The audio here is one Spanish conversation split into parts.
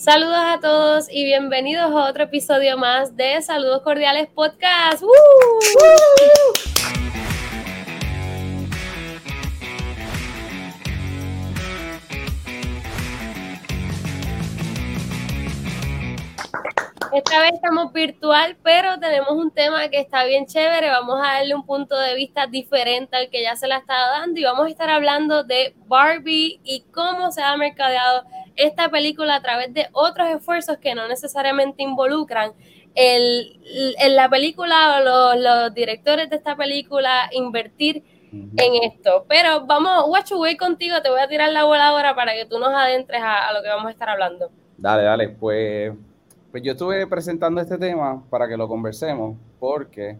Saludos a todos y bienvenidos a otro episodio más de Saludos Cordiales Podcast. Esta vez estamos virtual, pero tenemos un tema que está bien chévere. Vamos a darle un punto de vista diferente al que ya se la estado dando y vamos a estar hablando de Barbie y cómo se ha mercadeado esta película a través de otros esfuerzos que no necesariamente involucran el, en la película o los, directores de esta película invertir en esto. Pero vamos, voy contigo, te voy a tirar la bola ahora para que tú nos adentres a lo que vamos a estar hablando. Dale, dale, pues pues yo estuve presentando este tema para que lo conversemos, porque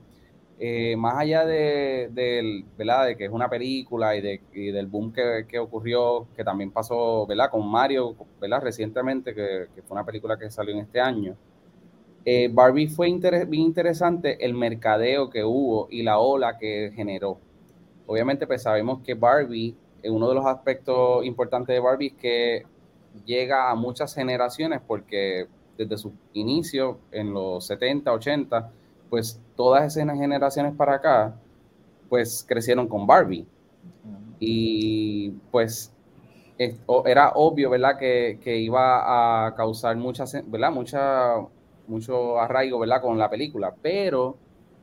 eh, más allá de, ¿verdad? de que es una película y, de, del boom que, ocurrió, que también pasó ¿verdad? con Mario ¿verdad? recientemente, que, fue una película que salió en este año, eh, Barbie fue bien interesante el mercadeo que hubo y la ola que generó. Obviamente, pues sabemos que Barbie, eh, uno de los aspectos importantes de Barbie es que llega a muchas generaciones porque desde su inicio en los 70, 80, pues todas esas generaciones para acá, pues crecieron con Barbie. Y pues era obvio, ¿verdad? Que, iba a causar muchas, ¿verdad? Mucha, mucho arraigo, ¿verdad? Con la película. Pero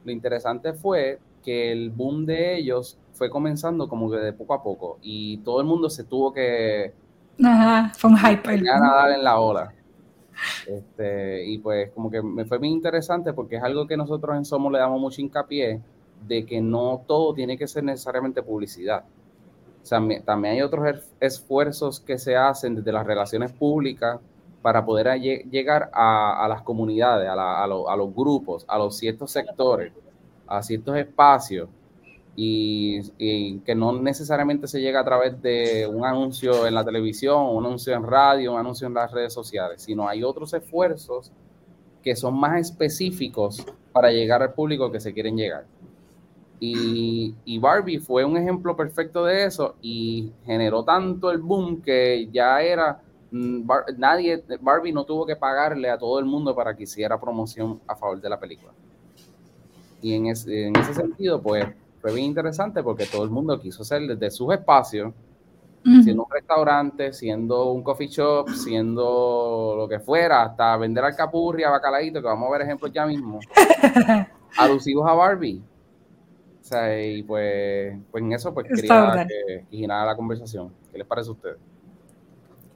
lo interesante fue que el boom de ellos fue comenzando como que de poco a poco y todo el mundo se tuvo que... Ajá, fue un hyper. nadar en la ola. Este, y pues como que me fue muy interesante porque es algo que nosotros en Somos le damos mucho hincapié de que no todo tiene que ser necesariamente publicidad. También hay otros esfuerzos que se hacen desde las relaciones públicas para poder llegar a, las comunidades, a, a los grupos, a los ciertos sectores, a ciertos espacios y, que no necesariamente se llega a través de un anuncio en la televisión, un anuncio en radio, un anuncio en las redes sociales, sino hay otros esfuerzos que son más específicos para llegar al público que se quieren llegar. Y, y, Barbie fue un ejemplo perfecto de eso y generó tanto el boom que ya era, mm, nadie, Barbie no tuvo que pagarle a todo el mundo para que hiciera promoción a favor de la película. Y en, en ese sentido, pues fue bien interesante porque todo el mundo quiso hacer desde sus espacios, siendo un restaurante, siendo un coffee shop, siendo lo que fuera, hasta vender alcapurria, bacalaíto, que vamos a ver ejemplos ya mismo, alusivos a Barbie. O sea, y pues, pues en eso pues quería que, que la conversación. ¿Qué les parece a ustedes?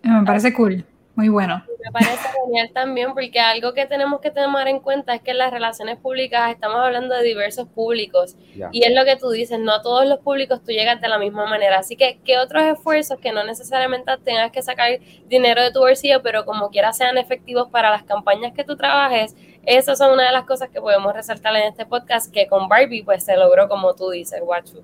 Me parece cool. Muy bueno. Me parece genial también porque algo que tenemos que tomar en cuenta es que en las relaciones públicas estamos hablando de diversos públicos y es lo que tú dices, no a todos los públicos tú llegas de la misma manera. Así que, ¿qué otros esfuerzos que no necesariamente tengas que sacar dinero de tu bolsillo, pero como quiera sean efectivos para las campañas que tú trabajes? Esas son una de las cosas que podemos resaltar en este podcast que con Barbie pues se logró como tú dices, Guachu.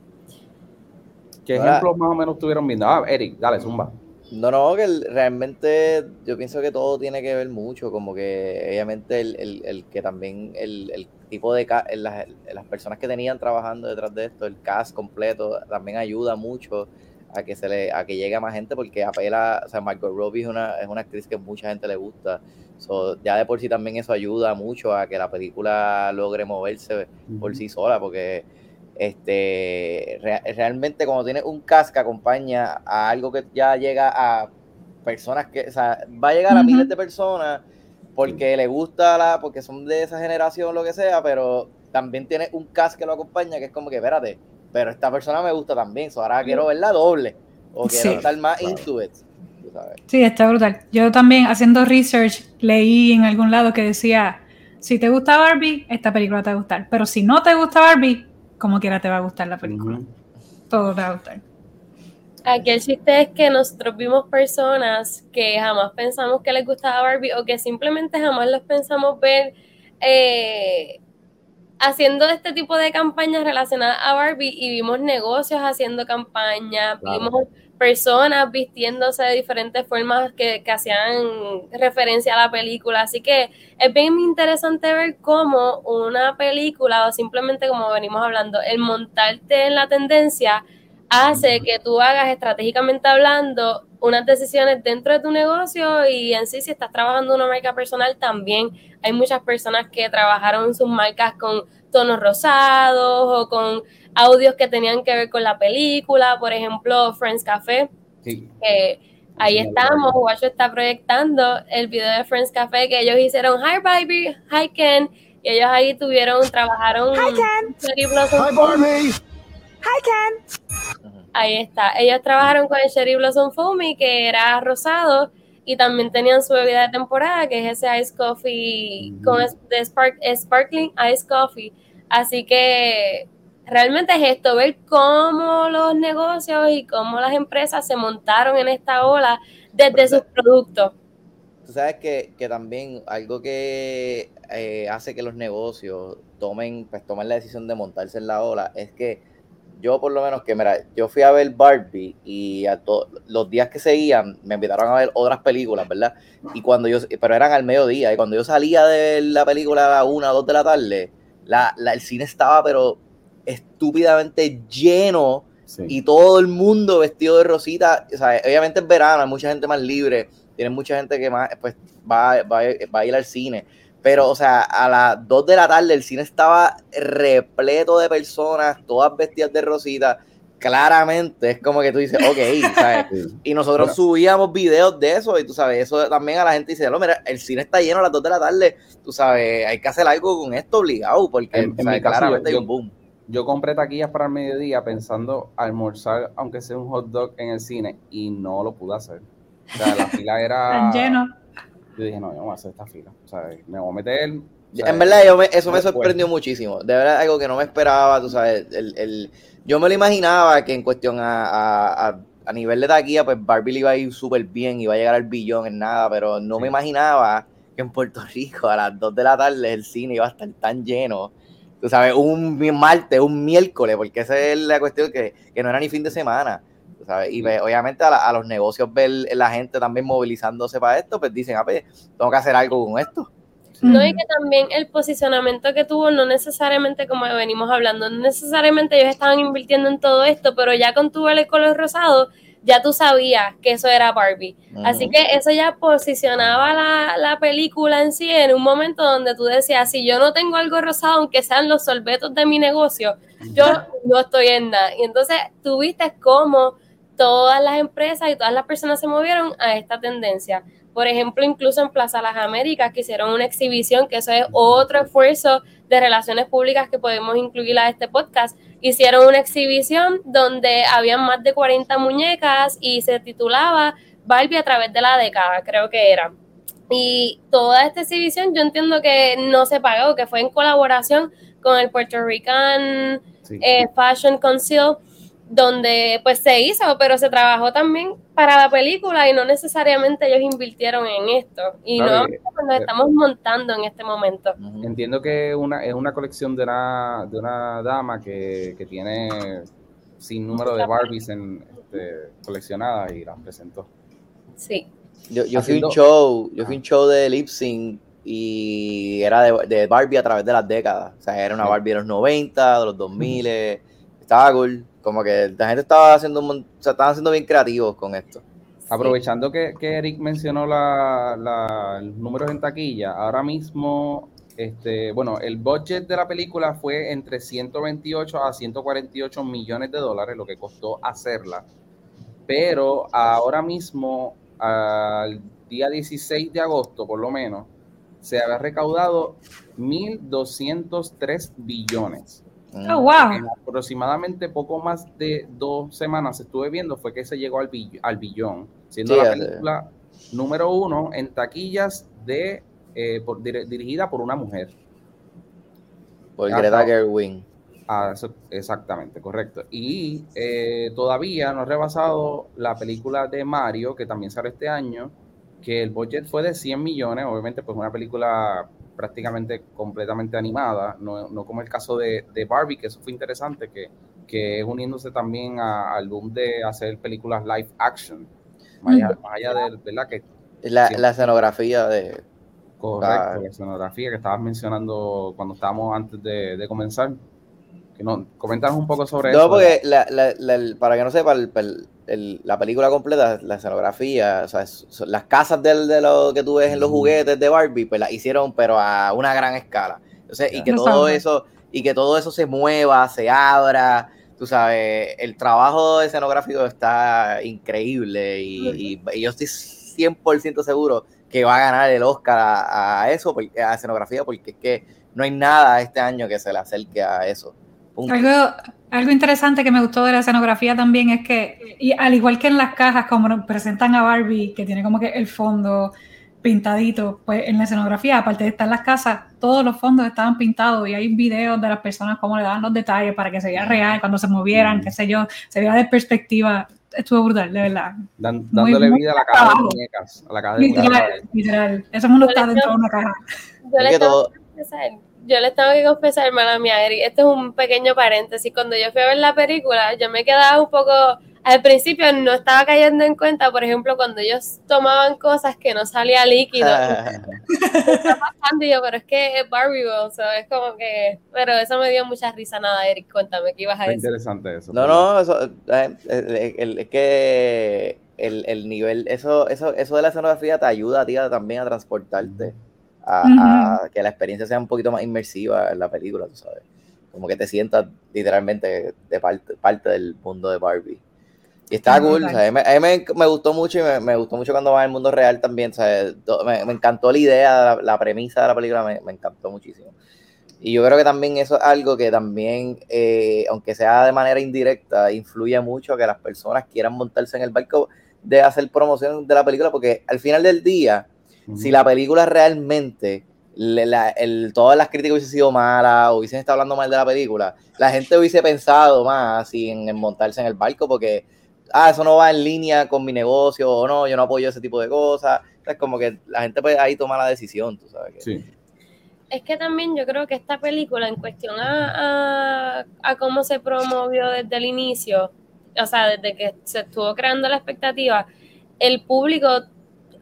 ¿Qué ejemplos más o menos tuvieron viendo? Ah, Eric, dale, zumba. No, no, que realmente yo pienso que todo tiene que ver mucho, como que obviamente el, que también el, tipo de las, las, personas que tenían trabajando detrás de esto, el cast completo, también ayuda mucho a que se le, a que llegue a más gente, porque apela, o sea, Margot Robbie es una, es una actriz que mucha gente le gusta. ya de por sí también eso ayuda mucho a que la película logre moverse por sí sola, porque este, realmente cuando tienes un cast que acompaña a algo que ya llega a personas que, o sea, va a llegar a miles de personas porque le gusta la, porque son de esa generación, lo que sea, pero también tiene un cast que lo acompaña que es como que, espérate, pero esta persona me gusta también, so ahora quiero verla doble o quiero estar más into it. Sí, está brutal. Yo también haciendo research leí en algún lado que decía, si te gusta Barbie, esta película te va a gustar, pero si no te gusta Barbie, como quiera te va a gustar la película. Todo te va a gustar. Aquí el chiste es que nosotros vimos personas que jamás pensamos que les gustaba Barbie o que simplemente jamás los pensamos ver eh, haciendo este tipo de campañas relacionadas a Barbie y vimos negocios haciendo campañas, vimos personas vistiéndose de diferentes formas que, que, hacían referencia a la película. Así que es bien interesante ver cómo una película o simplemente como venimos hablando, el montarte en la tendencia hace que tú hagas estratégicamente hablando unas decisiones dentro de tu negocio y en sí si estás trabajando una marca personal también hay muchas personas que trabajaron en sus marcas con tonos rosados o con audios que tenían que ver con la película, por ejemplo Friends Café, Sí. que ahí estamos, Guacho está proyectando el video de Friends Café que ellos hicieron Hi Baby, Hi Ken, y ellos ahí tuvieron, trabajaron Hi, Ken. Hi, Barbie. Hi, Ken. Ahí está. Ellos trabajaron con el Cherry Blossom Foamy, que era rosado, y también tenían su bebida de temporada, que es ese Ice Coffee con es- de spark- Sparkling Ice Coffee. Así que realmente es esto, ver cómo los negocios y cómo las empresas se montaron en esta ola desde Pero, sus productos. Tú sabes que, que también algo que eh, hace que los negocios tomen, pues tomen la decisión de montarse en la ola es que yo por lo menos que, mira, yo fui a ver Barbie y a los días que seguían me invitaron a ver otras películas, ¿verdad? Y cuando yo, pero eran al mediodía, y cuando yo salía de la película a la una o dos de la tarde, la, la- el cine estaba pero estúpidamente lleno Sí. y todo el mundo vestido de rosita. O sea, obviamente es verano, hay mucha gente más libre, tiene mucha gente que más pues va, va, va a ir al cine. Pero, o sea, a las 2 de la tarde el cine estaba repleto de personas, todas vestidas de rosita. Claramente es como que tú dices, ok, ¿sabes? Sí. Y nosotros Bueno. subíamos videos de eso y tú sabes, eso también a la gente dice, no, mira, el cine está lleno a las 2 de la tarde, tú sabes, hay que hacer algo con esto obligado porque En- en ¿sabes? mi caso, claramente yo- hay un boom. Yo compré taquillas para el mediodía pensando almorzar, aunque sea un hot dog en el cine, y no lo pude hacer. O sea, la fila era. Tan lleno. Yo dije, no, yo no voy a hacer esta fila. O sea, me voy a meter. En verdad, yo me- eso me sorprendió muchísimo. De verdad, algo que no me esperaba, tú sabes. El, el- yo me lo imaginaba que en cuestión a, a- a- a nivel de taquilla, pues Barbie le iba a ir súper bien, iba a llegar al billón en nada, pero no me imaginaba que en Puerto Rico a las 2 de la tarde el cine iba a estar tan lleno. Tú sabes, un mi- martes, un miércoles, porque esa es la cuestión que, que no era ni fin de semana. tú sabes. Y pues, obviamente a, la- a los negocios ver la gente también movilizándose para esto, pues dicen, ah, pues, tengo que hacer algo con esto. No, y que también el posicionamiento que tuvo, no necesariamente como venimos hablando, no necesariamente ellos estaban invirtiendo en todo esto, pero ya con tu el color rosado, ya tú sabías que eso era Barbie. Así que eso ya posicionaba la, la película en sí en un momento donde tú decías, si yo no tengo algo rosado, aunque sean los sorbetos de mi negocio, yo no estoy en nada. Y entonces tú viste cómo todas las empresas y todas las personas se movieron a esta tendencia. Por ejemplo, incluso en Plaza Las Américas, que hicieron una exhibición, que eso es otro esfuerzo de relaciones públicas que podemos incluir a este podcast. Hicieron una exhibición donde habían más de 40 muñecas y se titulaba Barbie a través de la década, creo que era. Y toda esta exhibición yo entiendo que no se pagó, que fue en colaboración con el Puerto Rican sí. eh, Fashion Council, donde pues se hizo, pero se trabajó también para la película y no necesariamente ellos invirtieron en esto. Y Claro, no nos estamos montando en este momento. Entiendo que una, es una colección de una, de una dama que, que tiene sin número de Barbies en, este, coleccionadas y las presentó. Sí. Yo, yo fui un show, yo fui a un show de lip sync y era de, de Barbie a través de las décadas. O sea, era una. Barbie de los 90, de los 2000, estaba cool. Como que la gente estaba haciendo, un o sea, estaban siendo bien creativos con esto. Aprovechando que, que Eric mencionó la, la- los números en taquilla, ahora mismo, este, bueno, el budget de la película fue entre 128 a 148 millones de dólares, lo que costó hacerla. Pero ahora mismo, al día 16 de agosto, por lo menos, se había recaudado 1.203 billones. Oh, wow. En aproximadamente poco más de dos semanas estuve viendo fue que se llegó al, bill- al billón, siendo la película número uno en taquillas de eh, por- dir- dirigida por una mujer. Por Greta no. Gerwig. Ah, eso- exactamente, correcto. Y eh, todavía no ha rebasado la película de Mario, que también sale este año, que el budget fue de 100 millones, obviamente pues una película prácticamente completamente animada, no, no como el caso de, de Barbie, que eso fue interesante, que, que es uniéndose también a- al boom de hacer películas live action, más allá, más allá de, ¿verdad? Que La, Sí. la escenografía de. Correcto, Ah. la escenografía que estabas mencionando cuando estábamos antes de, de comenzar. Que no, coméntanos un poco sobre No, eso. porque la- la- la- para que no sepa, el- el- el- la película completa, la escenografía, o sea, es- las casas del- de lo que tú ves en los juguetes de Barbie, pues las hicieron, pero a una gran escala. Entonces, y que todo eso, y que todo eso se mueva, se abra, tú sabes, el trabajo escenográfico está increíble y, y- y yo estoy 100% seguro que va a ganar el Oscar a, a eso, porque- a escenografía, porque es que no hay nada este año que se le acerque a eso. Punto. Algo, algo interesante que me gustó de la escenografía también es que, y al igual que en las cajas, como nos presentan a Barbie, que tiene como que el fondo pintadito, pues en la escenografía, aparte de estar en las casas, todos los fondos estaban pintados y hay videos de las personas cómo le daban los detalles para que se viera real, cuando se movieran, Mm. qué sé yo, se viera de perspectiva. Estuvo brutal, de verdad. Dan- muy- dándole muy vida a la caja de muñecas. A la caja de Literal, muñecas. literal. Ese mundo está dentro de una caja. Yo Es les, yo les tengo que confesar, hermana mía, Eri, este es un pequeño paréntesis. Cuando yo fui a ver la película, yo me quedaba un poco. Al principio no estaba cayendo en cuenta, por ejemplo, cuando ellos tomaban cosas que no salía líquido. pasando y yo, pero es que es Barbie, o sea, es como que. Pero eso me dio mucha risa. Nada, Eric, cuéntame qué ibas a decir. interesante eso. No, no, eso, eh, el- el- es que el, el nivel, eso, eso, eso de la escenografía te ayuda a ti a- también a transportarte, a, a que la experiencia sea un poquito más inmersiva en la película, tú sabes. Como que te sientas literalmente de parte, parte del mundo de Barbie. Y está cool, brutal. o sea, a mí, a mí me, me gustó mucho y me, me gustó mucho cuando va al mundo real también, o sea, me, me encantó la idea, la, la premisa de la película, me, me encantó muchísimo. Y yo creo que también eso es algo que también, eh, aunque sea de manera indirecta, influye mucho a que las personas quieran montarse en el barco de hacer promoción de la película, porque al final del día, Si la película realmente, le- la- el- todas las críticas hubiesen sido malas o hubiesen estado hablando mal de la película, la gente hubiese pensado más así en, en montarse en el barco porque, ah, eso no va en línea con mi negocio o no, yo no apoyo ese tipo de cosas. Es como que la gente pues ahí toma la decisión, tú sabes. Que, Sí. Es que también yo creo que esta película, en cuestión a, a, a cómo se promovió desde el inicio, o sea, desde que se estuvo creando la expectativa, el público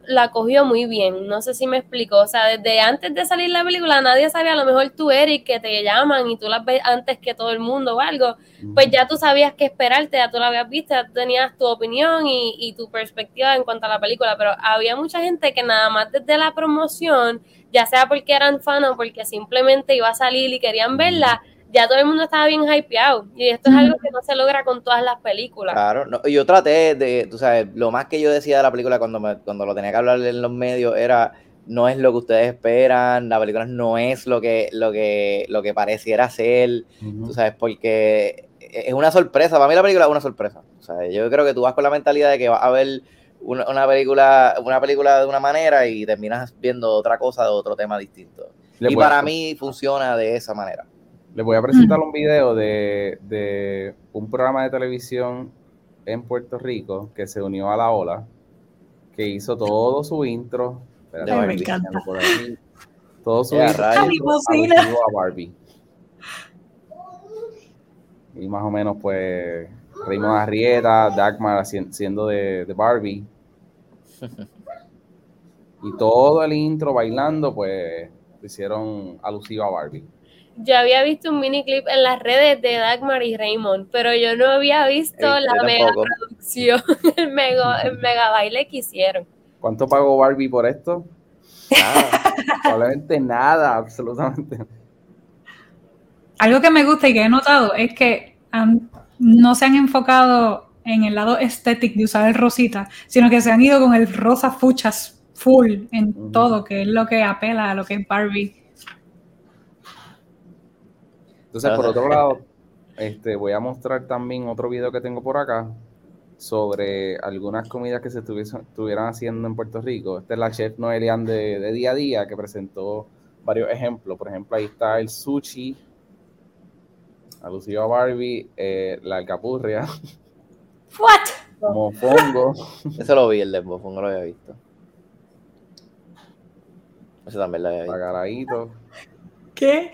la cogió muy bien. No sé si me explico. O sea, desde antes de salir la película, nadie sabía, a lo mejor tú, Eric, que te llaman y tú las ves antes que todo el mundo o algo. Pues ya tú sabías qué esperarte, ya tú la habías visto, ya tenías tu opinión y, y tu perspectiva en cuanto a la película. Pero había mucha gente que nada más desde la promoción, ya sea porque eran fan o porque simplemente iba a salir y querían verla, ya todo el mundo estaba bien hypeado. Y esto es algo que no se logra con todas las películas. Claro, no, yo traté de, tú sabes, lo más que yo decía de la película cuando, me, cuando lo tenía que hablar en los medios era, no es lo que ustedes esperan, la película no es lo que, lo que, lo que pareciera ser, Ujú. tú sabes, porque es una sorpresa, para mí la película es una sorpresa, o sea, yo creo que tú vas con la mentalidad de que vas a ver una, una película, una película de una manera y terminas viendo otra cosa de otro tema distinto. Le y para mí funciona de esa manera. Les voy a presentar un video de, de un programa de televisión en Puerto Rico que se unió a la ola, que hizo todo su intro. Espérate, Ay, me Barbie, encanta. déjalo por aquí. Todo su Ya, intro a Barbie. Y más o menos, pues, Raymond Arrieta, Dagmar siendo de, de Barbie. Y todo el intro bailando, pues, lo hicieron alusivo a Barbie. Yo había visto un mini clip en las redes de Dagmar y Raymond, pero yo no había visto Ey, la mega producción, el mega, el mega baile que hicieron. ¿Cuánto pagó Barbie por esto? Nada. Probablemente nada, absolutamente. Algo que me gusta y que he notado es que han- no se han enfocado en el lado estético de usar el rosita, sino que se han ido con el rosa fuchas full en todo, que es lo que apela a lo que es Barbie. Entonces, por otro lado, este, voy a mostrar también otro video que tengo por acá sobre algunas comidas que se estuviesen- estuvieran haciendo en Puerto Rico. Esta es la chef Noelian de, de día a día que presentó varios ejemplos. Por ejemplo, ahí está el sushi, alusivo a Barbie, eh, la alcapurria, ¿What? mofongo. Eso lo vi, el de Bofón no lo había visto. Eso también lo había visto. Bacalaíto. ¿Qué?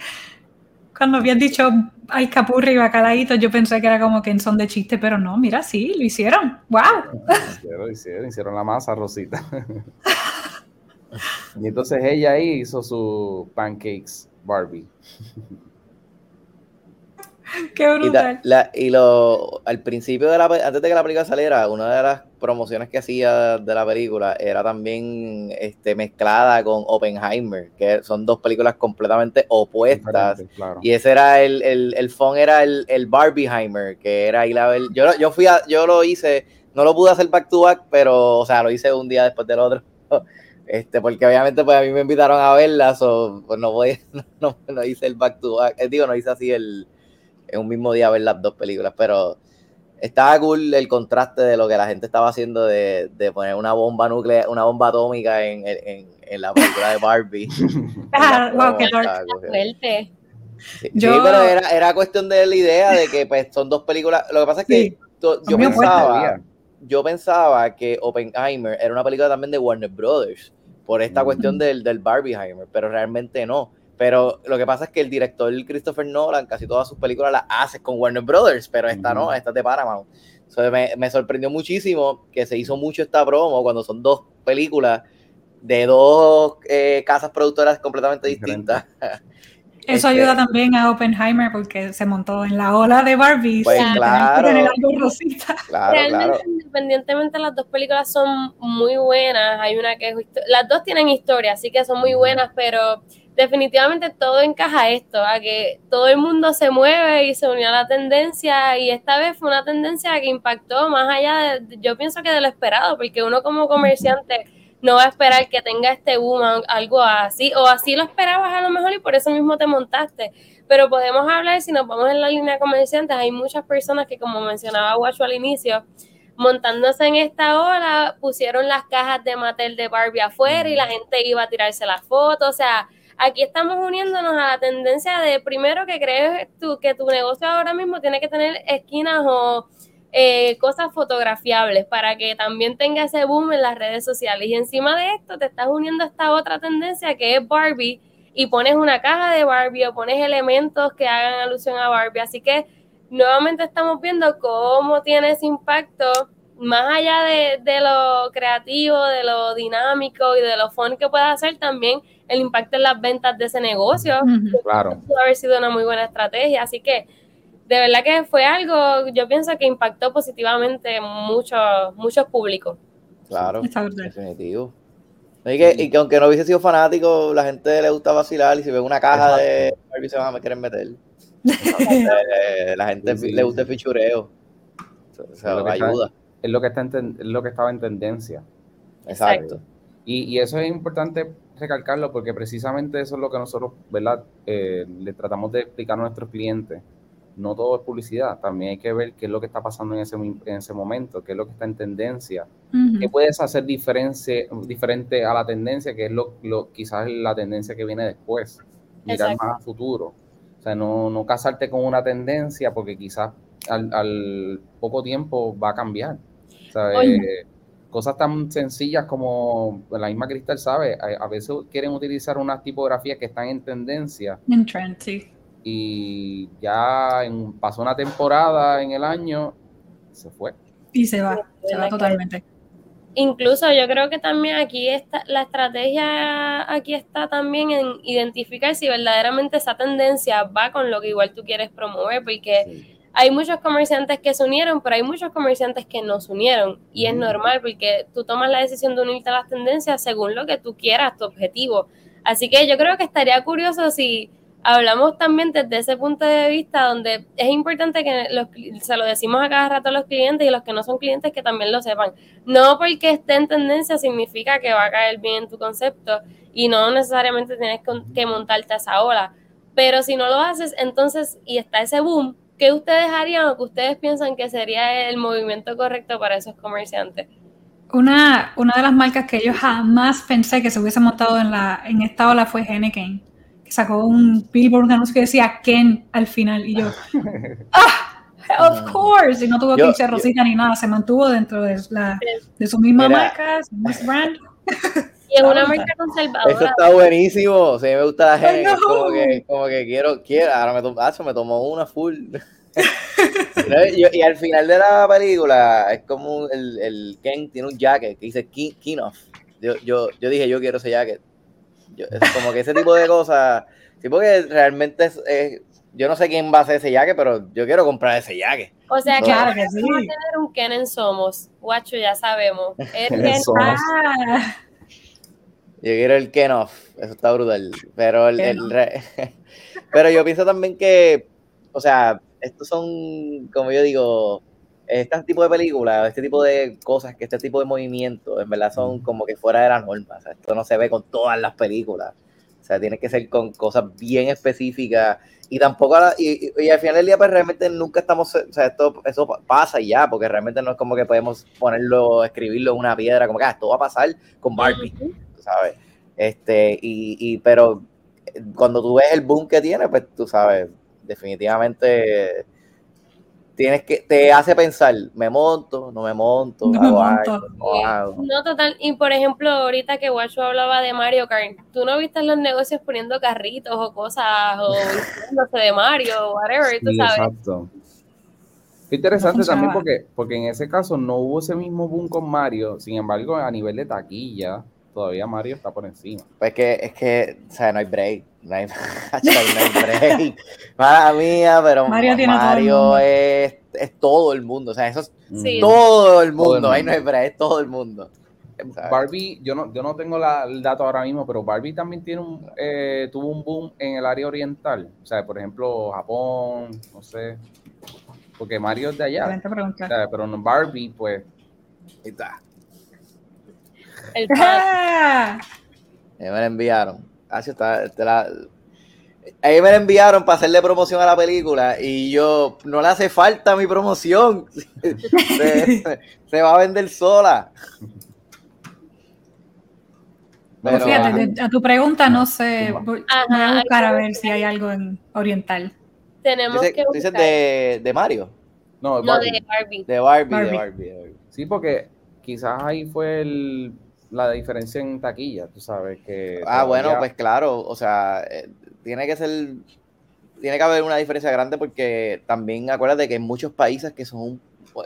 Cuando habías dicho ay capurri y bacalaíto, yo pensé que era como que en son de chiste, pero no, mira, sí, lo hicieron. ¡Wow! Hicieron, hicieron, hicieron la masa rosita. y entonces ella ahí hizo su pancakes Barbie. Qué brutal. Y, la, y lo, al principio de la antes de que la película saliera, una de las promociones que hacía de la película era también este, mezclada con Oppenheimer, que son dos películas completamente opuestas. Y ese era el, el, el phone era el, el Barbieheimer, que era ir a ver. Yo, yo fui a, yo lo hice, no lo pude hacer back to back, pero, o sea, lo hice un día después del otro. Este, porque obviamente pues a mí me invitaron a verlas, o pues no voy, no, no, hice el back to back, eh, digo, no hice así el en un mismo día ver las dos películas, pero estaba cool el contraste de lo que la gente estaba haciendo de, de poner una bomba nuclear, una bomba atómica en, en, en la película de Barbie. ah, wow, qué fuerte. Sí, yo... sí, pero era, era, cuestión de la idea de que pues, son dos películas. Lo que pasa es que sí. yo pensaba, yo pensaba que Oppenheimer era una película también de Warner Brothers por esta cuestión del, del Barbieheimer, pero realmente no. Pero lo que pasa es que el director Christopher Nolan casi todas sus películas las hace con Warner Brothers, pero esta no, esta es de Paramount. me, me, sorprendió muchísimo que se hizo mucho esta promo cuando son dos películas de dos eh, casas productoras completamente distintas. Eso este, ayuda también a Oppenheimer porque se montó en la ola de Barbie. Pues claro, rosita. claro, Realmente, independientemente, las dos películas son muy buenas. Hay una que las dos tienen historia, así que son muy buenas, pero definitivamente todo encaja esto, a que todo el mundo se mueve y se unió a la tendencia y esta vez fue una tendencia que impactó más allá de, yo pienso que de lo esperado, porque uno como comerciante no va a esperar que tenga este boom, algo así, o así lo esperabas a lo mejor y por eso mismo te montaste. Pero podemos hablar, si nos vamos en la línea de comerciantes, hay muchas personas que, como mencionaba Guacho al inicio, montándose en esta ola, pusieron las cajas de Mattel de Barbie afuera y la gente iba a tirarse las fotos, o sea, aquí estamos uniéndonos a la tendencia de primero que crees tú que tu negocio ahora mismo tiene que tener esquinas o eh, cosas fotografiables para que también tenga ese boom en las redes sociales. Y encima de esto te estás uniendo a esta otra tendencia que es Barbie y pones una caja de Barbie o pones elementos que hagan alusión a Barbie. Así que nuevamente estamos viendo cómo tiene ese impacto más allá de, de, lo creativo, de lo dinámico y de lo fun que pueda hacer, también el impacto en las ventas de ese negocio. Claro. Pudo haber sido una muy buena estrategia. Así que de verdad que fue algo, yo pienso que impactó positivamente muchos muchos públicos. Claro, definitivo. Y que, y que, aunque no hubiese sido fanático, la gente le gusta vacilar y si ve una caja de Barbie se van a querer meter. la gente le gusta el fichureo. O sea, lo ayuda. es lo que, está en, es lo que estaba en tendencia. Exacto. Y, y, eso es importante recalcarlo porque precisamente eso es lo que nosotros, ¿verdad? Eh, le tratamos de explicar a nuestros clientes no todo es publicidad, también hay que ver qué es lo que está pasando en ese, en ese momento, qué es lo que está en tendencia, qué puedes hacer diferente a la tendencia, que es lo, lo, quizás la tendencia que viene después, mirar más a futuro. O sea, no, no casarte con una tendencia porque quizás al, poco tiempo va a cambiar. Cosas tan sencillas como la misma Cristal sabe, a, a, veces quieren utilizar unas tipografías que están en tendencia. En trend, sí y ya en, pasó una temporada en el año, se fue. Y se va, se va totalmente. Incluso yo creo que también aquí está, la estrategia aquí está también en identificar si verdaderamente esa tendencia va con lo que igual tú quieres promover, porque hay muchos comerciantes que se unieron, pero hay muchos comerciantes que no se unieron. Y es normal porque tú tomas la decisión de unirte a las tendencias según lo que tú quieras, tu objetivo. Así que yo creo que estaría curioso si hablamos también desde ese punto de vista donde es importante que los, se lo decimos a cada rato a los clientes y los que no son clientes que también lo sepan. No porque esté en tendencia significa que va a caer bien en tu concepto y no necesariamente tienes que montarte a esa ola. Pero si no lo haces, entonces, y está ese boom, ¿qué ustedes harían o que ustedes piensan que sería el movimiento correcto para esos comerciantes? Una, una de las marcas que yo jamás pensé que se hubiese montado en, la, en esta ola fue Henneken sacó un billboard, un anuncio que decía Ken al final y yo, ¡ah! Of course, y no tuvo que irse rosita ni nada, se mantuvo dentro de, la, de su misma marca, su mismo brand. Y es una marca conservadora. Eso está buenísimo. Sí, me gusta la gente. Como, que, como que quiero, quiero. Ahora me, tomo, ah, me tomó una full. y, y, al final de la película es como el, el Ken tiene un jacket que dice King, of. Yo, yo, yo dije, yo quiero ese jacket. Yo, es como que ese tipo de cosas, sí, porque realmente es, yo no sé quién va a hacer ese yaque, pero yo quiero comprar ese yaque. O sea, que Claro ahora que sí. vamos a tener un Ken en Somos. Guacho, ya sabemos. El Ken Ken- Somos. Ah, Yo quiero el Kenoff, eso está brutal. Pero, el, el re- pero yo pienso también que, o sea, estos son, como yo digo, este tipo de películas, este tipo de cosas, que este tipo de movimientos, en verdad son como que fuera de la norma. O sea, esto no se ve con todas las películas. O sea, tiene que ser con cosas bien específicas. Y tampoco, a la- y, y- y al final del día, pues realmente nunca estamos, o sea, esto, eso pasa y ya, porque realmente no es como que podemos ponerlo, escribirlo en una piedra, como que ah, esto va a pasar con Barbie sabes. Este, y, y pero cuando tú ves el boom que tiene, pues tú sabes, definitivamente tienes que, te hace pensar, me monto, no me monto, No me hago monto. algo, no hago. No, total. Y por ejemplo, ahorita que Guacho hablaba de Mario Kart, ¿tú no viste los negocios poniendo carritos o cosas o vistiéndose de Mario o whatever, tú Sí, sabes? exacto. Qué interesante No también porque, porque en ese caso no hubo ese mismo boom con Mario, sin embargo, a nivel de taquilla, todavía Mario está por encima. Pues que, es que, o sea, no hay break, no hay, no hay break. Mala mía, pero Mario todo es, es todo el mundo, o sea, eso es Sí. todo el mundo, Todo el ahí no hay break, es todo el mundo. ¿sabes? Barbie, yo no, yo no tengo la- el dato ahora mismo, pero Barbie también tiene un, eh, tuvo un boom en el área oriental. O sea, por ejemplo, Japón, no sé. Porque Mario es de allá. pero no Barbie, pues. Ahí está. El. Ah, Ahí me la enviaron. Ah, sí, está, te la- Ahí me la enviaron para hacerle promoción a la película y yo, no le hace falta mi promoción. se, se va a vender sola. Pero, Fíjate, a tu pregunta no sé. Voy, Ajá, voy a buscar a ver si hay algo en oriental. Tenemos dice- que dices de, de Mario, No, Barbie. de Barbie, de Barbie. Barbie. de Barbie. Sí, porque quizás ahí fue el- la diferencia en taquilla, tú sabes que. Ah, bueno, pues claro, o sea, eh, tiene que ser, tiene que haber una diferencia grande porque también acuérdate que hay muchos países que son,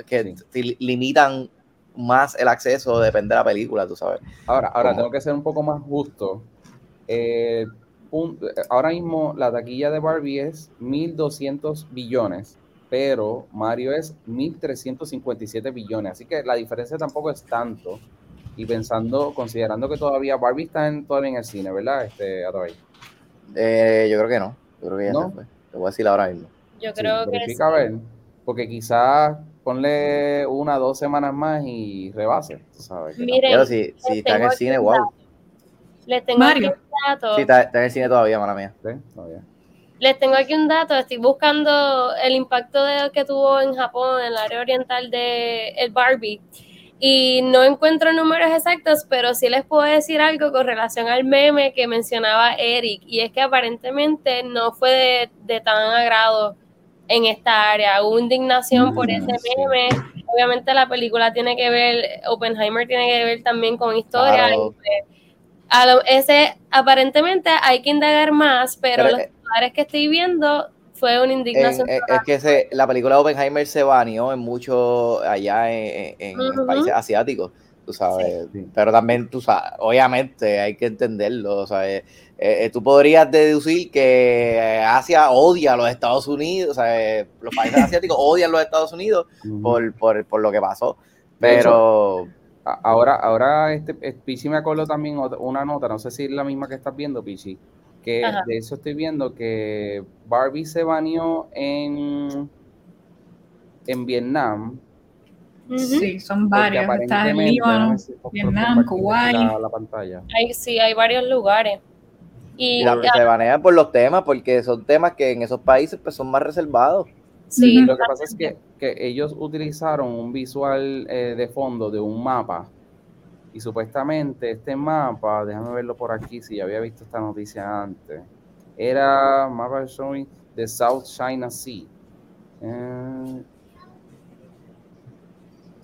que Sí. limitan más el acceso, depende de la película, tú sabes. Ahora, ahora ¿Cómo? tengo que ser un poco más justo. Eh, ahora mismo la taquilla de Barbie es 1.200 billones, pero Mario es 1.357 billones. Así que la diferencia tampoco es tanto. Y pensando, considerando que todavía Barbie está en, todavía en el cine, ¿verdad? Este, Atabay? Eh, yo creo que no, yo creo que ya ¿No? se fue. Te voy a decir ahora mismo. Yo Sí, creo que sí. a ver, porque quizás ponle una dos semanas más y rebase, ¿sabes? Miren, Pero si, si está en el cine, wow. Les tengo Mario. aquí un dato. Sí, está, está en el cine todavía, mala mía. tampoco, ¿sí? Todavía. Les tengo aquí un dato, estoy buscando el impacto de, que tuvo en Japón, en el área oriental de el Barbie, y no encuentro números exactos, pero sí les puedo decir algo con relación al meme que mencionaba Eric, y es que aparentemente no fue de, de tan agrado en esta área, hubo indignación por Mm, ese sí. meme, obviamente la película tiene que ver, Oppenheimer tiene que ver también con historia, Claro. pues, a lo- ese aparentemente hay que indagar más, pero, Pero, los eh, lugares que estoy viendo fue una indignación. en- es que se- la película Oppenheimer se baneó en mucho allá en, en- países asiáticos, tú sabes. Sí. Pero también, tú sabes, obviamente hay que entenderlo. O sea, eh, eh, tú podrías deducir que eh, Asia odia a los Estados Unidos, o sea, eh, los países asiáticos odian a los Estados Unidos por, por, por lo que pasó. De Pero, Ahora, ahora este, eh, Pichi me acuerdo también una nota, no sé si es la misma que estás viendo, Pichi, que Ajá. de eso estoy viendo que Barbie se baneó en, en Vietnam. Sí, son varios. Está en Líbano. si Vietnam, Kuwait. La, la pantalla. Hay, sí, hay varios lugares. Y la- se banean por los temas, porque son temas que en esos países pues, son más reservados. sí. Lo que pasa es que, que ellos utilizaron un visual eh, de fondo de un mapa y supuestamente este mapa, déjame verlo por aquí si ya había visto esta noticia antes, era mapa showing the South China Sea. Eh,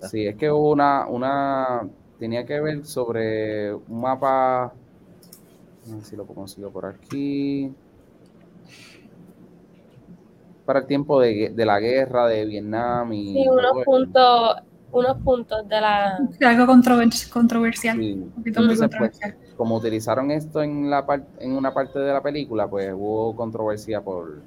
sí, es que hubo una, una, tenía que ver sobre un mapa, a ver si lo consigo por aquí para el tiempo de, de la guerra de Vietnam y sí, unos puntos, unos puntos de la Algo controvers- controversial. Sí. Un poquito muy Entonces, pues, controversial. como utilizaron esto en la en una parte de la película, pues hubo controversia por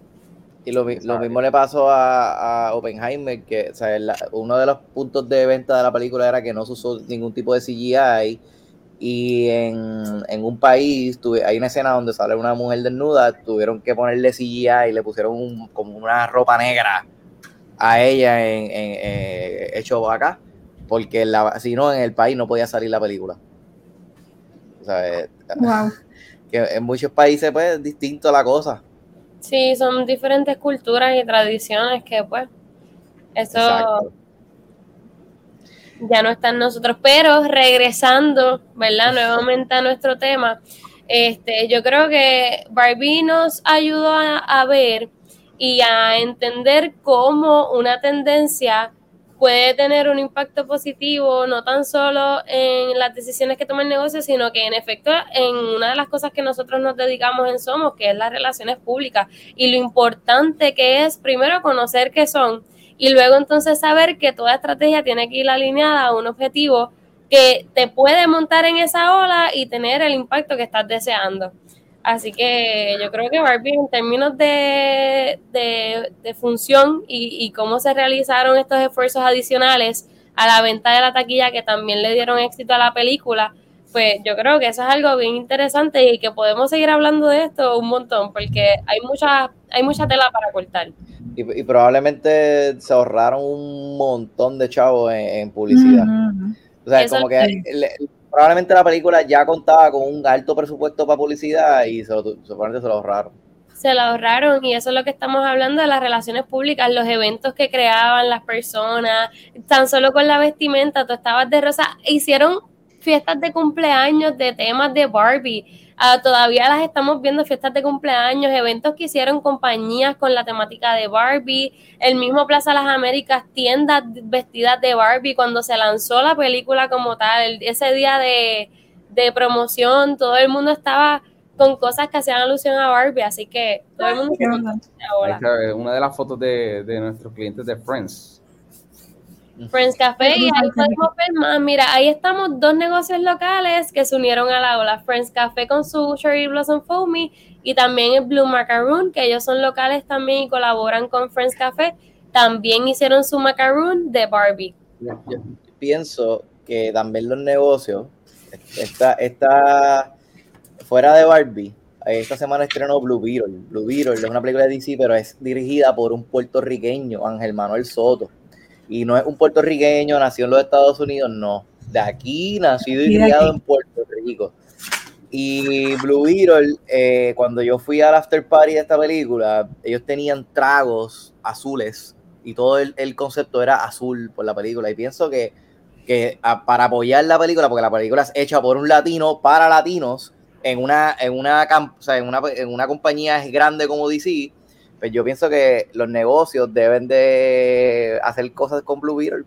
Y lo, lo mismo le pasó a, a Oppenheimer, que o sea, la, uno de los puntos de venta de la película era que no se usó ningún tipo de CGI. Y en, en un país tuve, hay una escena donde sale una mujer desnuda, tuvieron que ponerle CGI y le pusieron un, como una ropa negra a ella en, en, eh, hecho acá, porque la, si no en el país no podía salir la película. O sea, Wow. que en muchos países pues es distinto la cosa. Sí, son diferentes culturas y tradiciones que pues eso Exacto. ya no está en nosotros. Pero regresando, ¿verdad? Nuevamente a nuestro tema, este, yo creo que Barbie nos ayudó a, a ver y a entender cómo una tendencia puede tener un impacto positivo no tan solo en las decisiones que toma el negocio, sino que en efecto en una de las cosas que nosotros nos dedicamos en Somos, que es las relaciones públicas, y lo importante que es primero conocer qué son y luego entonces saber que toda estrategia tiene que ir alineada a un objetivo que te puede montar en esa ola y tener el impacto que estás deseando. Así que yo creo que Barbie en términos de, de, de función y, y, cómo se realizaron estos esfuerzos adicionales a la venta de la taquilla que también le dieron éxito a la película, pues yo creo que eso es algo bien interesante y que podemos seguir hablando de esto un montón porque hay mucha, hay mucha tela para cortar. Y, y probablemente se ahorraron un montón de chavos en, en publicidad. O sea, eso como que le, probablemente la película ya contaba con un alto presupuesto para publicidad y se lo, se lo ahorraron. Se lo ahorraron y eso es lo que estamos hablando de las relaciones públicas, los eventos que creaban las personas, tan solo con la vestimenta, tú estabas de rosa, hicieron fiestas de cumpleaños de temas de Barbie. Uh, todavía las estamos viendo fiestas de cumpleaños, eventos que hicieron compañías con la temática de Barbie, el mismo Plaza Las Américas, tiendas vestidas de Barbie cuando se lanzó la película como tal, ese día de, de, promoción, todo el mundo estaba con cosas que hacían alusión a Barbie, así que todo el mundo se ahora. Una de las fotos de, de nuestros clientes de Friends, Friends Café y ahí podemos ver más. Mira, ahí estamos dos negocios locales que se unieron a la ola. Friends Café con su Cherry Blossom Foamy y también el Blue Macaroon, que ellos son locales también y colaboran con Friends Café. También hicieron su macaroon de Barbie. Yo, yo pienso que también los negocios, esta, esta fuera de Barbie, esta semana estrenó Blue Beetle. Blue Beetle es una película de DC, pero es dirigida por un puertorriqueño, Ángel Manuel Soto y no es un puertorriqueño, nació en los Estados Unidos, no. De aquí, nacido y criado en Puerto Rico. Y Blue Beetle, eh, cuando yo fui al after party de esta película, ellos tenían tragos azules y todo el, el concepto era azul por la película. Y pienso que, que a, para apoyar la película, porque la película es hecha por un latino para latinos, en una, en una, o sea, en una, en una compañía grande como DC, pues yo pienso que los negocios deben de hacer cosas con Blue Beetle.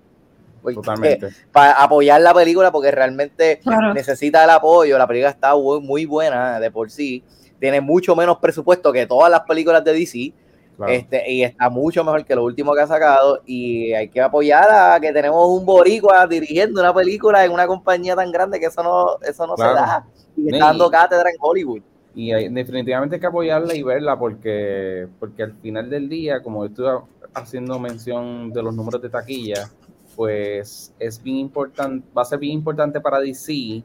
Totalmente. Para apoyar la película, porque realmente claro. necesita el apoyo. La película está muy, buena de por sí. Tiene mucho menos presupuesto que todas las películas de DC. Claro. Este, y está mucho mejor que lo último que ha sacado. Y hay que apoyar a que tenemos un boricua dirigiendo una película en una compañía tan grande que eso no, eso no claro. se da. Y está dando cátedra en Hollywood y hay, definitivamente hay que apoyarla y verla porque, porque al final del día, como estuve haciendo mención de los números de taquilla, pues es bien importante, va a ser bien importante para DC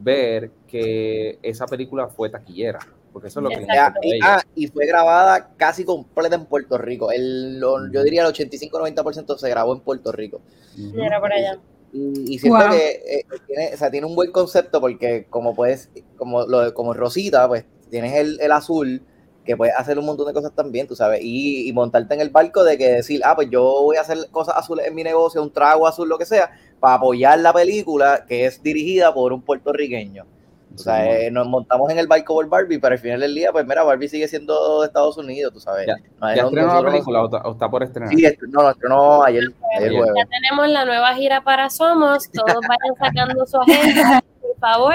ver que esa película fue taquillera, porque eso es lo que y, ah, y fue grabada casi completa en Puerto Rico. El, lo, yo diría el 85-90% se grabó en Puerto Rico. Uh -huh. Era por allá. Y, y siento wow. que eh, tiene, o sea, tiene un buen concepto porque como puedes, como lo como Rosita, pues tienes el, el, azul que puedes hacer un montón de cosas también, tú sabes, y, y, montarte en el barco de que decir, ah, pues yo voy a hacer cosas azules en mi negocio, un trago azul, lo que sea, para apoyar la película que es dirigida por un puertorriqueño. O sea, eh, nos montamos en el barco por Barbie, pero al final del día, pues mira, Barbie sigue siendo de Estados Unidos, tú sabes. ¿Ya, no, ¿ya estrenó la película o está, o está, por estrenar? Sí, no, no, estrenó ayer. ayer ya jueves. tenemos la nueva gira para Somos, todos vayan sacando su agenda, por favor.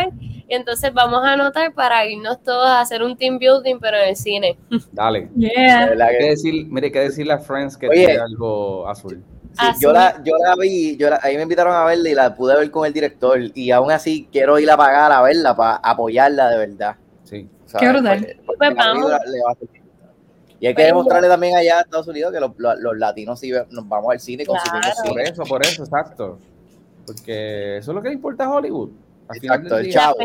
Y entonces vamos a anotar para irnos todos a hacer un team building, pero en el cine. Dale. Yeah. Hay que decir, mire, que decirle a Friends que Oye, tiene algo azul. Sí, yo, la, yo la vi, yo la, ahí me invitaron a verla y la pude ver con el director. Y aún así quiero ir a pagar a verla para apoyarla de verdad. Sí. Qué brutal. Pues vamos. Y hay que demostrarle también allá a Estados Unidos que los, los- los latinos sí nos vamos al cine consumimos Claro. Por cine. eso, por eso, exacto. Porque eso es lo que le importa a Hollywood. Exacto, el chavo.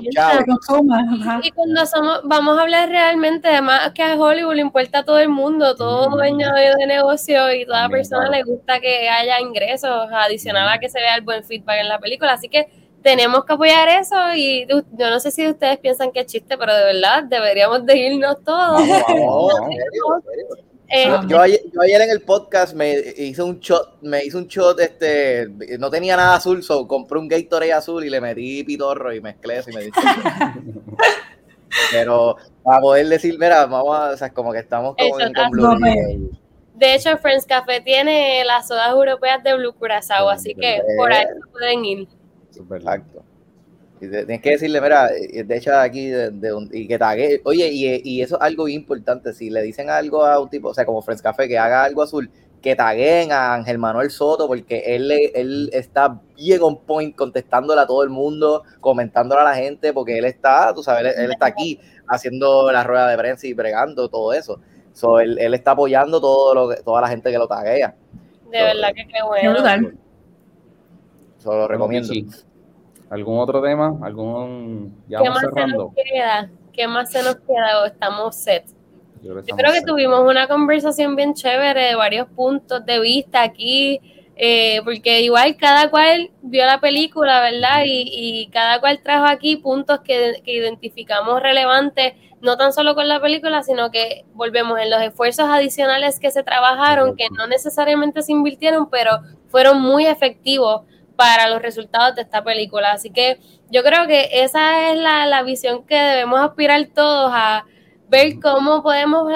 Y cuando somos, vamos a hablar realmente, además que a Hollywood le importa a todo el mundo, todo Mm. dueño de, negocio y toda También, persona claro. le gusta que haya ingresos adicional a Mm. que se vea el buen feedback en la película. Así que tenemos que apoyar eso y yo no sé si ustedes piensan que es chiste, pero de verdad deberíamos de irnos todos. Vamos, vamos, No, vamos. Eh, Yo, yo ayer, yo ayer en el podcast me hice un shot, me hice un shot, este, no tenía nada azul, so compré un Gatorade azul y le metí pitorro y mezclé eso y me di Pero para poder decir, mira, vamos a, o sea, como que estamos como en- con Blue de hecho, Friends Café tiene las sodas europeas de Blue Curazao, así que por ahí pueden ir. Exacto. Tienes que decirle, mira, eh, de hecho aquí, de, de un- y que tague, oye, y, y eso es algo importante, si le dicen algo a un tipo, o sea, como Friends Café, que haga algo azul, que taguen a Ángel Manuel Soto, porque él, le- él está bien on point, contestándole a todo el mundo, comentándole a la gente, porque él está, tú sabes, él, él está aquí haciendo la rueda de prensa y bregando todo eso. So, él, él está apoyando todo lo que, toda la gente que lo taguea. De verdad que qué bueno. brutal. Eso lo recomiendo. Pichi, ¿Algún otro tema? ¿Algún... Ya ¿Qué más se cerrando? nos queda? ¿Qué más se nos queda o estamos set? Yo creo que Yo creo que tuvimos una conversación bien chévere de varios puntos de vista aquí, eh, porque igual cada cual vio la película, ¿verdad? Y, y cada cual trajo aquí puntos que, que identificamos relevantes, no tan solo con la película, sino que volvemos en los esfuerzos adicionales que se trabajaron, que no necesariamente se invirtieron, pero fueron muy efectivos para los resultados de esta película. Así que yo creo que esa es la, la visión que debemos aspirar todos a ver cómo podemos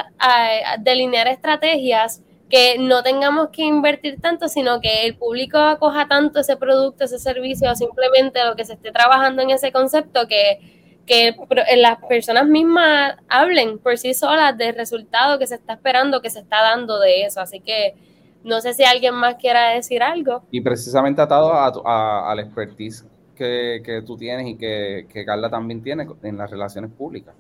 delinear estrategias que no tengamos que invertir tanto, sino que el público acoja tanto ese producto, ese servicio, o simplemente lo que se esté trabajando en ese concepto, que, que las personas mismas hablen por sí solas del resultado que se está esperando, que se está dando de eso. Así que no sé si alguien más quiera decir algo. Y precisamente atado a, a, al expertise que, que, tú tienes y que, que Carla también tiene en las relaciones públicas.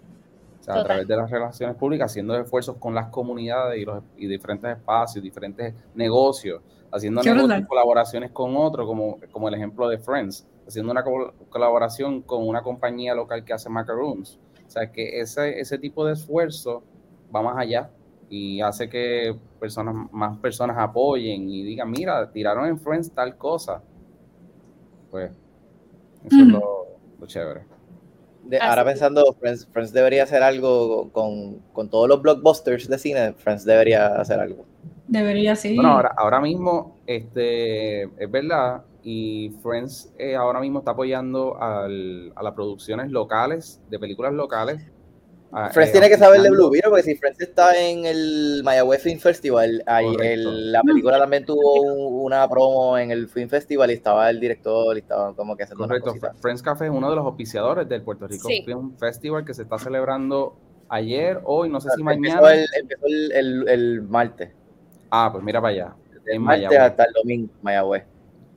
O sea, a través de las relaciones públicas, haciendo esfuerzos con las comunidades y, los, y diferentes espacios, diferentes negocios, haciendo negocios, colaboraciones con otros, como, como el ejemplo de Friends, haciendo una col colaboración con una compañía local que hace macaroons. O sea, que ese, ese tipo de esfuerzo va más allá y hace que personas, más personas apoyen y digan, mira, tiraron en Friends tal cosa. Pues eso mm. es lo, lo chévere. De, ahora pensando, Friends, Friends, debería hacer algo con, con, todos los blockbusters de cine. Friends debería hacer algo. Debería, sí. Bueno, ahora, ahora mismo, este, es verdad, y Friends eh, ahora mismo está apoyando al, a las producciones locales, de películas locales. Friends eh, tiene que saber de Blue Beetle, porque si Friends está en el Mayagüez Film Festival, ahí el, la película también tuvo un, una promo en el Film Festival y estaba el director y estaba como que haciendo Correcto. Friends Café es uno de los auspiciadores del Puerto Rico sí. Film Festival que se está celebrando ayer, hoy, no sé si empezó mañana. El, empezó el, el, el, martes. Ah, pues mira para allá. El martes hasta el domingo, Mayagüez.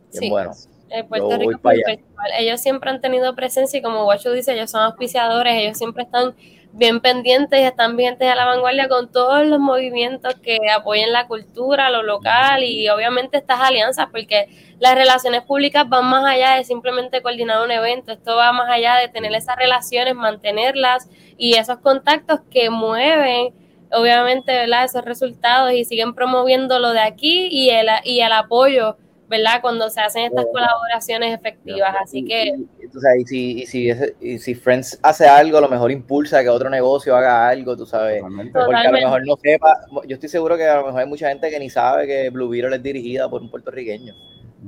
Sí. bueno. El Puerto Rico Film Festival. Ellos siempre han tenido presencia y como Guacho dice, ellos son auspiciadores, ellos siempre están bien pendientes y están vigentes a la vanguardia con todos los movimientos que apoyen la cultura, lo local y obviamente estas alianzas, porque las relaciones públicas van más allá de simplemente coordinar un evento, esto va más allá de tener esas relaciones, mantenerlas y esos contactos que mueven obviamente ¿verdad? esos resultados y siguen promoviendo lo de aquí y el, y el apoyo ¿verdad? Cuando se hacen estas colaboraciones efectivas. Así que. Y, y, o sea, y, si, y, si, y si Friends hace algo, a lo mejor impulsa que otro negocio haga algo, tú sabes. Totalmente. Porque a lo mejor no sepa. Yo estoy seguro que a lo mejor hay mucha gente que ni sabe que Blue Beetle es dirigida por un puertorriqueño.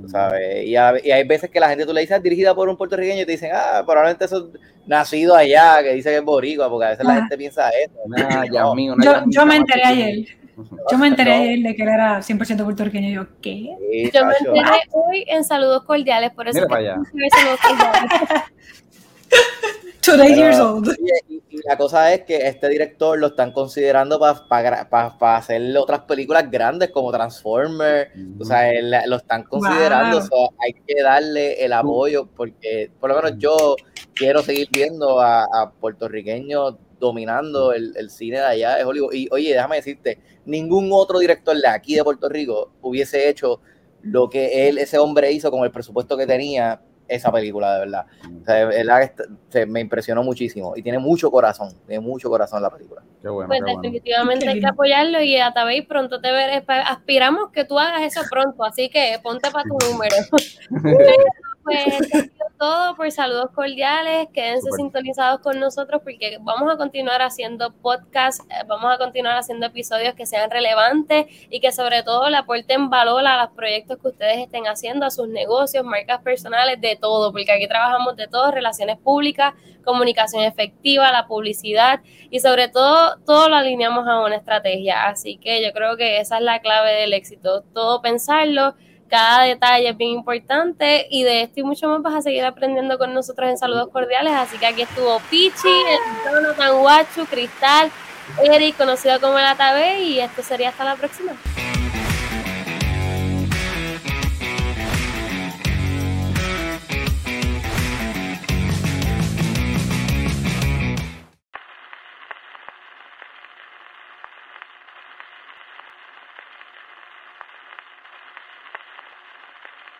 Tú sabes. Y, a, y, hay veces que la gente tú le dices dirigida por un puertorriqueño y te dicen, ah, probablemente eso nacido allá, que dice que es boricua, porque a veces ah. la gente piensa eso. Una, no. mío, una yo, yo me enteré ayer. Yo me enteré de que él era 100% puertorriqueño yo, ¿qué? Sí, yo me enteré hoy en Saludos Cordiales, por eso Mira para allá. Saludos Cordiales. Today years old. Y, y, la cosa es que este director lo están considerando para pa, pa, pa hacer otras películas grandes como Transformers. Mm. O sea, él, lo están considerando. Wow. So, hay que darle el apoyo porque, por lo menos, yo quiero seguir viendo a, a puertorriqueños dominando el, el, cine de allá de Hollywood. Y oye, déjame decirte, ningún otro director de aquí de Puerto Rico hubiese hecho lo que él, ese hombre hizo con el presupuesto que tenía esa película, de verdad. O sea, me impresionó muchísimo y tiene mucho corazón, tiene mucho corazón la película. Qué bueno, pues definitivamente hay que apoyarlo y a Tabey pronto te veré. Aspiramos que tú hagas eso pronto, así que ponte para tu número. pues todo por saludos cordiales, quédense sintonizados con nosotros porque vamos a continuar haciendo podcast, eh, vamos a continuar haciendo episodios que sean relevantes y que sobre todo le aporten valor a los proyectos que ustedes estén haciendo, a sus negocios, marcas personales, de todo, porque aquí trabajamos de todo, relaciones públicas, comunicación efectiva, la publicidad y sobre todo todo lo alineamos a una estrategia. Así que yo creo que esa es la clave del éxito, todo pensarlo cada detalle es bien importante y de esto y mucho más vas a seguir aprendiendo con nosotros en Saludos Cordiales. Así que aquí estuvo Pichi, Jonathan Guachu, Cristal, Eric, conocido como el ATV y esto sería hasta la próxima.